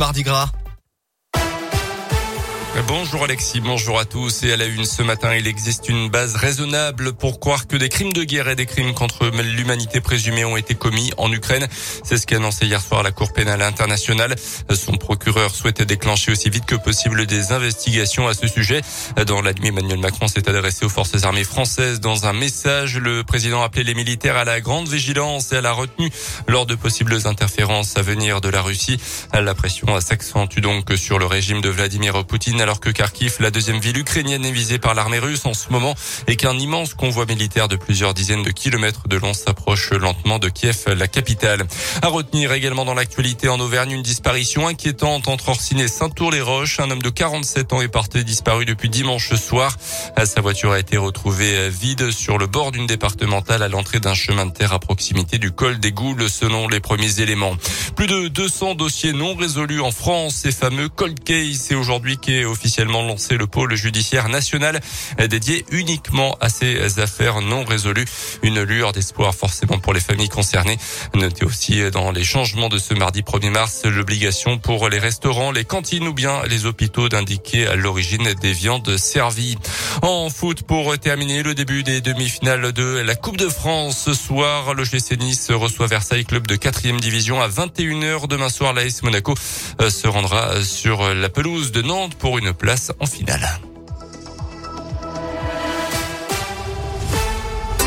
Mardi Gras. Bonjour Alexis, bonjour à tous. Et à la une ce matin, il existe une base raisonnable pour croire que des crimes de guerre et des crimes contre l'humanité présumés ont été commis en Ukraine. C'est ce qu'a annoncé hier soir la Cour pénale internationale. Son procureur souhaite déclencher aussi vite que possible des investigations à ce sujet. Dans la nuit, Emmanuel Macron s'est adressé aux forces armées françaises dans un message. Le président a appelé les militaires à la grande vigilance et à la retenue lors de possibles interférences à venir de la Russie. La pression s'accentue donc sur le régime de Vladimir Poutine alors que Kharkiv, la deuxième ville ukrainienne, est visée par l'armée russe en ce moment et qu'un immense convoi militaire de plusieurs dizaines de kilomètres de long s'approche lentement de Kiev, la capitale. À retenir également dans l'actualité en Auvergne une disparition inquiétante entre Orsine et Saint-Tour-les-Roches. Un homme de 47 ans est parti disparu depuis dimanche soir. Sa voiture a été retrouvée vide sur le bord d'une départementale à l'entrée d'un chemin de terre à proximité du col des Goules selon les premiers éléments. Plus de 200 dossiers non résolus en France. Ces fameux cold case, c'est aujourd'hui qu'est officiellement lancé le pôle judiciaire national dédié uniquement à ces affaires non résolues. Une lueur d'espoir forcément pour les familles concernées. Notez aussi dans les changements de ce mardi 1er mars l'obligation pour les restaurants, les cantines ou bien les hôpitaux d'indiquer à l'origine des viandes servies. En foot pour terminer le début des demi-finales de la Coupe de France ce soir, le GC Nice reçoit Versailles club de 4 division à 21h demain soir l'AS Monaco se rendra sur la pelouse de Nantes pour une place en finale.